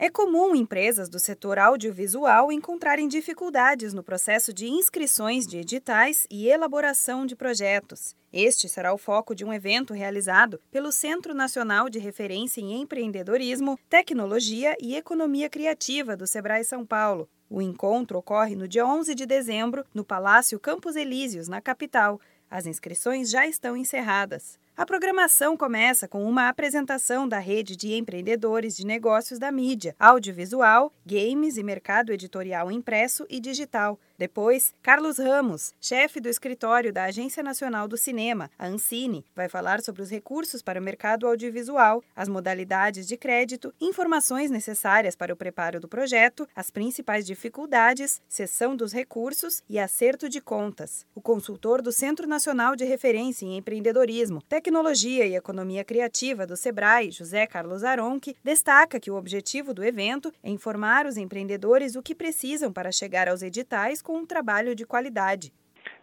É comum empresas do setor audiovisual encontrarem dificuldades no processo de inscrições de editais e elaboração de projetos. Este será o foco de um evento realizado pelo Centro Nacional de Referência em Empreendedorismo, Tecnologia e Economia Criativa do Sebrae São Paulo. O encontro ocorre no dia 11 de dezembro, no Palácio Campos Elíseos, na capital. As inscrições já estão encerradas. A programação começa com uma apresentação da rede de empreendedores de negócios da mídia, audiovisual, games e mercado editorial impresso e digital. Depois, Carlos Ramos, chefe do escritório da Agência Nacional do Cinema, a Ancine, vai falar sobre os recursos para o mercado audiovisual, as modalidades de crédito, informações necessárias para o preparo do projeto, as principais dificuldades, cessão dos recursos e acerto de contas. O consultor do Centro Nacional de Referência em Empreendedorismo, Tecnologia e Economia Criativa do Sebrae, José Carlos Aronque, destaca que o objetivo do evento é informar os empreendedores o que precisam para chegar aos editais com um trabalho de qualidade.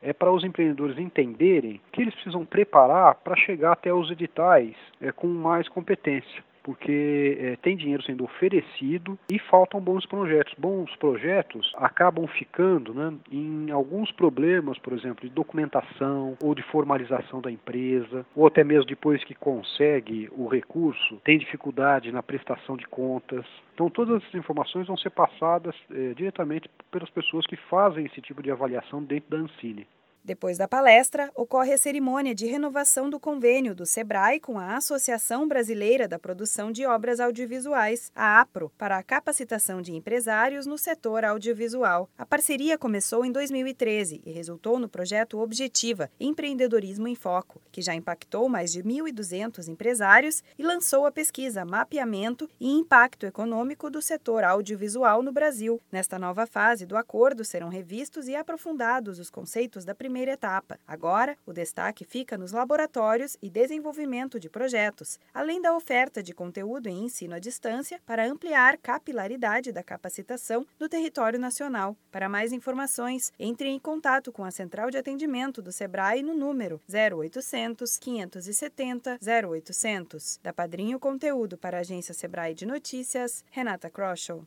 É para os empreendedores entenderem que eles precisam preparar para chegar até os editais é, com mais competência porque é, tem dinheiro sendo oferecido e faltam bons projetos. Bons projetos acabam ficando né, em alguns problemas, por exemplo, de documentação ou de formalização da empresa, ou até mesmo depois que consegue o recurso, tem dificuldade na prestação de contas. Então, todas essas informações vão ser passadas é, diretamente pelas pessoas que fazem esse tipo de avaliação dentro da Ancine. Depois da palestra, ocorre a cerimônia de renovação do convênio do SEBRAE com a Associação Brasileira da Produção de Obras Audiovisuais, a APRO, para a capacitação de empresários no setor audiovisual. A parceria começou em 2013 e resultou no projeto Objetiva Empreendedorismo em Foco, que já impactou mais de 1.200 empresários e lançou a pesquisa Mapeamento e Impacto Econômico do Setor Audiovisual no Brasil. Nesta nova fase do acordo serão revistos e aprofundados os conceitos da primeira primeira etapa. Agora, o destaque fica nos laboratórios e desenvolvimento de projetos, além da oferta de conteúdo em ensino à distância para ampliar capilaridade da capacitação no território nacional. Para mais informações, entre em contato com a Central de Atendimento do Sebrae no número 0800 570 0800. Da Padrinho Conteúdo para a Agência Sebrae de Notícias, Renata Kroschel.